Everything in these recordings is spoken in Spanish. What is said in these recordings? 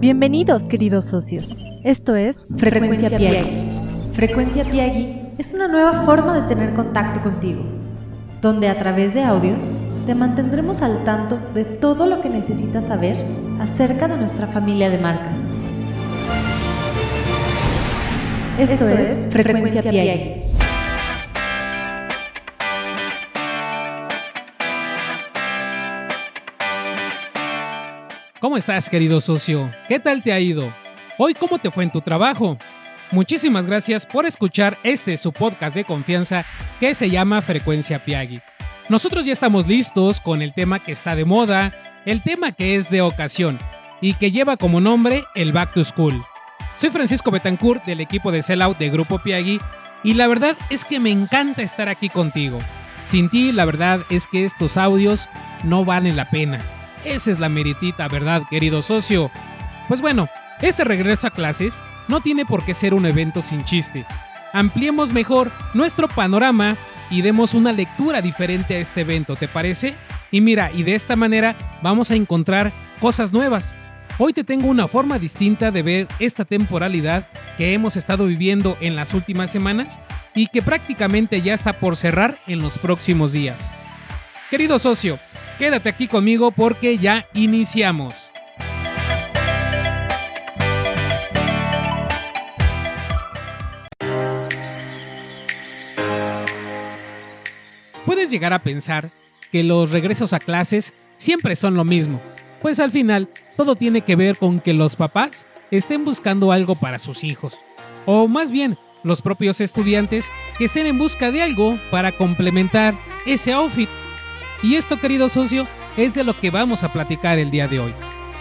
Bienvenidos, queridos socios. Esto es Frecuencia, Piagui. Frecuencia Piagui es una nueva forma de tener contacto contigo, donde a través de audios te mantendremos al tanto de todo lo que necesitas saber acerca de nuestra familia de marcas. Esto, es Frecuencia, Piagui. ¿Cómo estás, querido socio? ¿Qué tal te ha ido? Hoy, ¿cómo te fue en tu trabajo? Muchísimas gracias por escuchar este su podcast de confianza que se llama Frecuencia Piagui. Nosotros ya estamos listos con el tema que está de moda, el tema que es de ocasión y que lleva como nombre el Back to School. Soy Francisco Betancourt del equipo de Sellout de Grupo Piagui y la verdad es que me encanta estar aquí contigo. Sin ti, la verdad es que estos audios no valen la pena. Esa es la meritita, ¿verdad, querido socio? Pues bueno, este regreso a clases no tiene por qué ser un evento sin chiste. Ampliemos mejor nuestro panorama y demos una lectura diferente a este evento, ¿te parece? Y mira, y de esta manera vamos a encontrar cosas nuevas. Hoy te tengo una forma distinta de ver esta temporalidad que hemos estado viviendo en las últimas semanas y que prácticamente ya está por cerrar en los próximos días. Querido socio, Quédate aquí conmigo porque ya iniciamos. Puedes llegar a pensar que los regresos a clases siempre son lo mismo, pues al final todo tiene que ver con que los papás estén buscando algo para sus hijos, o más bien los propios estudiantes que estén en busca de algo para complementar ese outfit y esto, querido socio, es de lo que vamos a platicar el día de hoy.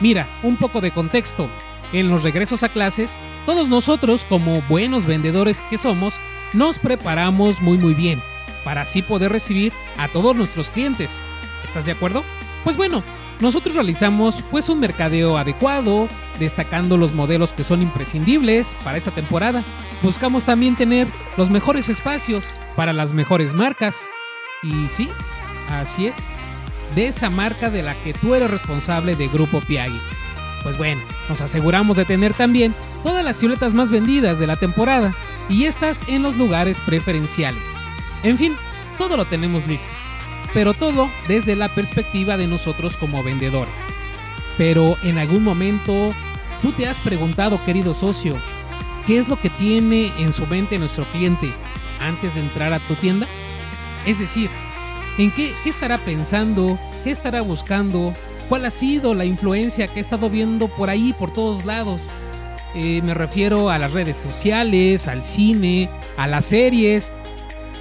Mira, un poco de contexto. En los regresos a clases, todos nosotros, como buenos vendedores que somos, nos preparamos muy muy bien para así poder recibir a todos nuestros clientes. ¿Estás de acuerdo? Pues bueno, nosotros realizamos pues un mercadeo adecuado, destacando los modelos que son imprescindibles para esta temporada. Buscamos también tener los mejores espacios para las mejores marcas. Y sí, Así es, de esa marca de la que tú eres responsable de Grupo Piagui. Pues bueno, nos aseguramos de tener también todas las siluetas más vendidas de la temporada y estas en los lugares preferenciales. En fin, todo lo tenemos listo, pero todo desde la perspectiva de nosotros como vendedores. Pero en algún momento, tú te has preguntado, querido socio, ¿qué es lo que tiene en su mente nuestro cliente antes de entrar a tu tienda? Es decir, en qué, estará pensando, qué estará buscando, cuál ha sido la influencia que he estado viendo por ahí, por todos lados. Eh, me refiero a las redes sociales, al cine, a las series,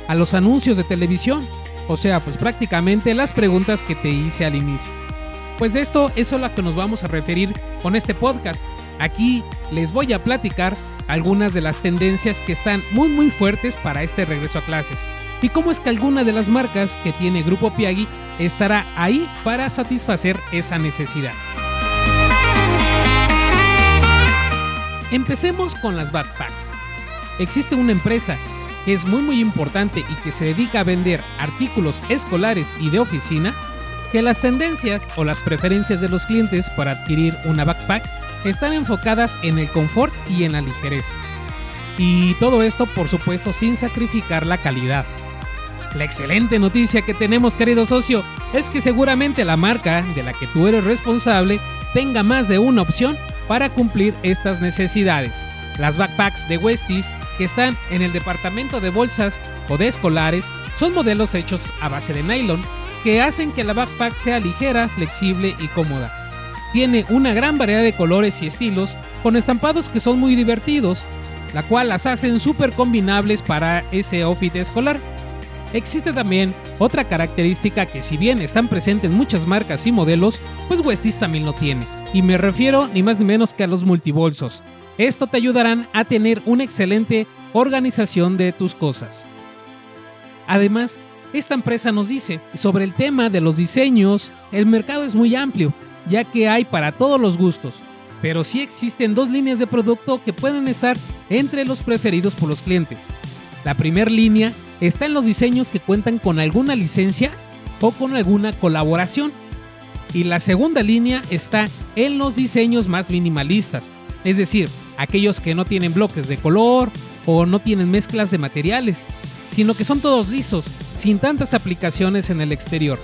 a los anuncios de televisión. O sea, pues prácticamente las preguntas que te hice al inicio. Pues de esto es a lo que nos vamos a referir con este podcast. Aquí les voy a platicar algunas de las tendencias que están muy muy fuertes para este regreso a clases y cómo es que alguna de las marcas que tiene Grupo Piagui estará ahí para satisfacer esa necesidad. Empecemos con las backpacks. Existe una empresa que es muy muy importante y que se dedica a vender artículos escolares y de oficina, que las tendencias o las preferencias de los clientes para adquirir una backpack están enfocadas en el confort y en la ligereza. Y todo esto por supuesto sin sacrificar la calidad. La excelente noticia que tenemos querido socio es que seguramente la marca de la que tú eres responsable tenga más de una opción para cumplir estas necesidades. Las backpacks de Westies que están en el departamento de bolsas o de escolares son modelos hechos a base de nylon que hacen que la backpack sea ligera, flexible y cómoda. Tiene una gran variedad de colores y estilos con estampados que son muy divertidos, la cual las hacen súper combinables para ese outfit escolar. Existe también otra característica que si bien están presentes en muchas marcas y modelos, pues Westies también lo tiene. Y me refiero ni más ni menos que a los multibolsos. Esto te ayudarán a tener una excelente organización de tus cosas. Además, esta empresa nos dice sobre el tema de los diseños, el mercado es muy amplio, ya que hay para todos los gustos, pero sí existen dos líneas de producto que pueden estar entre los preferidos por los clientes. La primera línea está en los diseños que cuentan con alguna licencia o con alguna colaboración. Y la segunda línea está en los diseños más minimalistas, es decir, aquellos que no tienen bloques de color o no tienen mezclas de materiales, sino que son todos lisos, sin tantas aplicaciones en el exterior.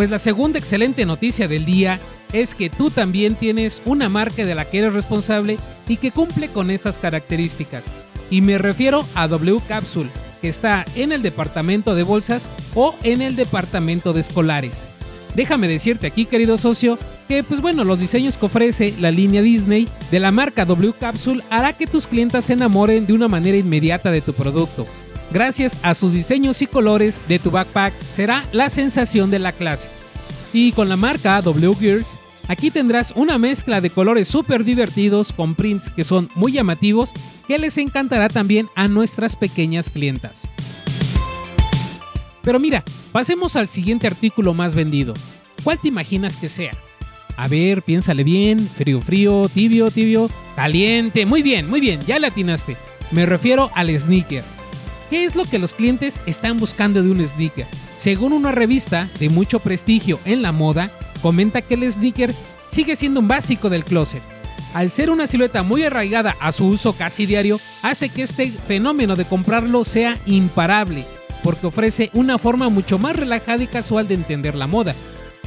Pues la segunda excelente noticia del día es que tú también tienes una marca de la que eres responsable y que cumple con estas características. Y me refiero a W Capsule, que está en el departamento de bolsas o en el departamento de escolares. Déjame decirte aquí, querido socio, que pues bueno, los diseños que ofrece la línea Disney de la marca W Capsule hará que tus clientes se enamoren de una manera inmediata de tu producto. Gracias a sus diseños y colores de tu backpack será la sensación de la clase. Y con la marca W Gears, aquí tendrás una mezcla de colores súper divertidos con prints que son muy llamativos que les encantará también a nuestras pequeñas clientas. Pero mira, pasemos al siguiente artículo más vendido. ¿Cuál te imaginas que sea? A ver, piénsale bien, frío, frío, tibio, tibio, caliente, muy bien, muy bien, ya le atinaste. Me refiero al sneaker. ¿Qué es lo que los clientes están buscando de un sneaker? Según una revista de mucho prestigio en la moda, comenta que el sneaker sigue siendo un básico del closet. Al ser una silueta muy arraigada a su uso casi diario, hace que este fenómeno de comprarlo sea imparable, porque ofrece una forma mucho más relajada y casual de entender la moda.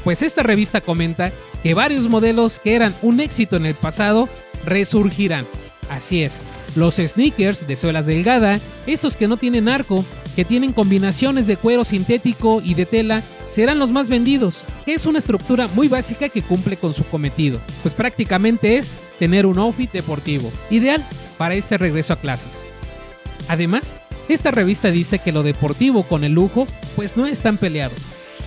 Pues esta revista comenta que varios modelos que eran un éxito en el pasado resurgirán. Así es, los sneakers de suelas delgada, esos que no tienen arco, que tienen combinaciones de cuero sintético y de tela, serán los más vendidos, que es una estructura muy básica que cumple con su cometido, pues prácticamente es tener un outfit deportivo, ideal para este regreso a clases. Además, esta revista dice que lo deportivo con el lujo pues no están peleados,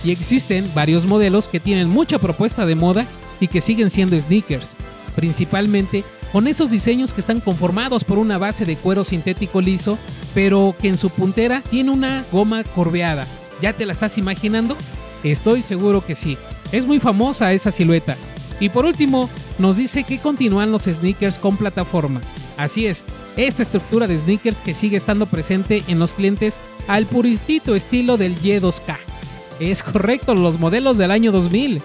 y existen varios modelos que tienen mucha propuesta de moda y que siguen siendo sneakers, principalmente con esos diseños que están conformados por una base de cuero sintético liso, pero que en su puntera tiene una goma corveada. ¿Ya te la estás imaginando? Estoy seguro que sí. Es muy famosa esa silueta. Y por último, nos dice que continúan los sneakers con plataforma. Así es, esta estructura de sneakers que sigue estando presente en los clientes al puritito estilo del Y2K. Es correcto, los modelos del año 2000.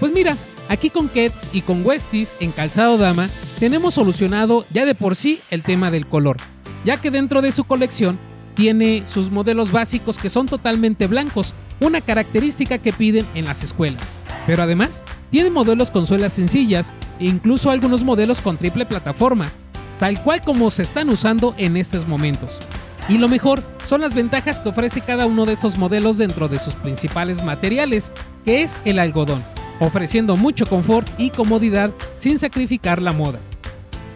Pues mira, Aquí con Kets y con Westies en calzado dama tenemos solucionado ya de por sí el tema del color, ya que dentro de su colección tiene sus modelos básicos que son totalmente blancos, una característica que piden en las escuelas. Pero además, tiene modelos con suelas sencillas e incluso algunos modelos con triple plataforma, tal cual como se están usando en estos momentos. Y lo mejor son las ventajas que ofrece cada uno de estos modelos dentro de sus principales materiales, que es el algodón ofreciendo mucho confort y comodidad sin sacrificar la moda.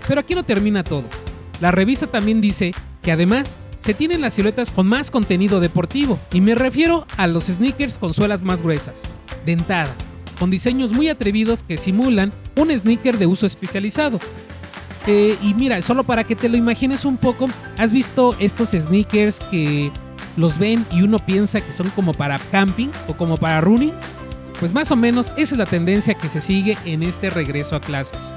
Pero aquí no termina todo. La revista también dice que además se tienen las siluetas con más contenido deportivo, y me refiero a los sneakers con suelas más gruesas, dentadas, con diseños muy atrevidos que simulan un sneaker de uso especializado. Eh, y mira, solo para que te lo imagines un poco, ¿has visto estos sneakers que los ven y uno piensa que son como para camping o como para running? Pues más o menos esa es la tendencia que se sigue en este regreso a clases.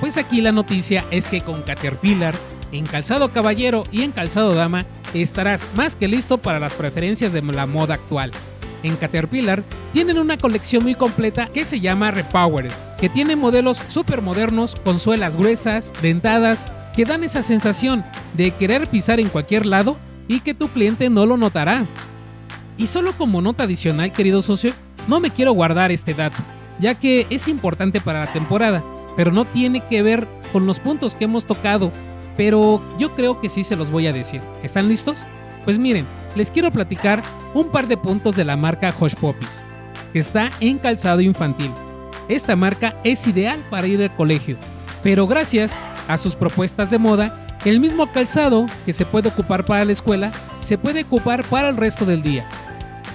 Pues aquí la noticia es que con Caterpillar, en calzado caballero y en calzado dama, estarás más que listo para las preferencias de la moda actual. En Caterpillar tienen una colección muy completa que se llama Repowered, que tiene modelos súper modernos con suelas gruesas, dentadas, que dan esa sensación de querer pisar en cualquier lado y que tu cliente no lo notará. Y solo como nota adicional, querido socio, no me quiero guardar este dato, ya que es importante para la temporada, pero no tiene que ver con los puntos que hemos tocado, pero yo creo que sí se los voy a decir. ¿Están listos? Pues miren, les quiero platicar un par de puntos de la marca Hush Poppies, que está en calzado infantil. Esta marca es ideal para ir al colegio, pero gracias a sus propuestas de moda, el mismo calzado que se puede ocupar para la escuela se puede ocupar para el resto del día.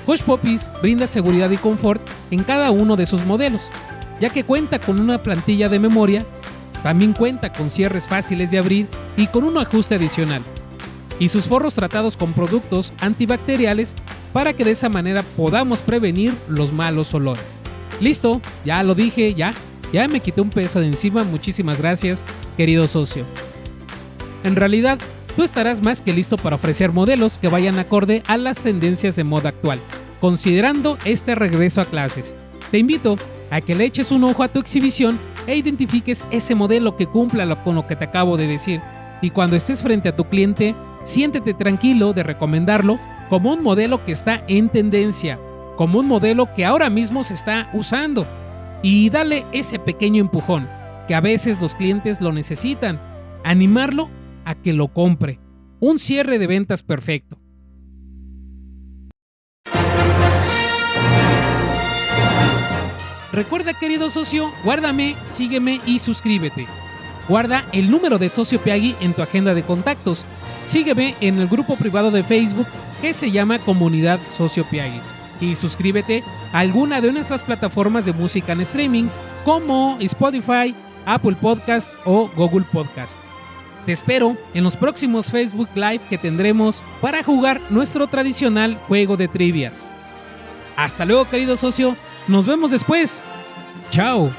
Hush Poppies brinda seguridad y confort en cada uno de sus modelos, ya que cuenta con una plantilla de memoria, también cuenta con cierres fáciles de abrir y con un ajuste adicional, y sus forros tratados con productos antibacteriales para que de esa manera podamos prevenir los malos olores. Listo, ya lo dije, ya, ya me quité un peso de encima, muchísimas gracias, querido socio. En realidad, tú estarás más que listo para ofrecer modelos que vayan acorde a las tendencias de moda actual, considerando este regreso a clases. Te invito a que le eches un ojo a tu exhibición e identifiques ese modelo que cumpla con lo que te acabo de decir. Y cuando estés frente a tu cliente, siéntete tranquilo de recomendarlo como un modelo que está en tendencia, como un modelo que ahora mismo se está usando. Y dale ese pequeño empujón, que a veces los clientes lo necesitan, animarlo a que lo compre. Un cierre de ventas perfecto. Recuerda querido socio, guárdame, sígueme y suscríbete. Guarda el número de Socio Piagui en tu agenda de contactos. Sígueme en el grupo privado de Facebook que se llama Comunidad Socio Piagui. Y suscríbete a alguna de nuestras plataformas de música en streaming como Spotify, Apple Podcast o Google Podcast. Te espero en los próximos Facebook Live que tendremos para jugar nuestro tradicional juego de trivias. Hasta luego querido socio, nos vemos después. Chao.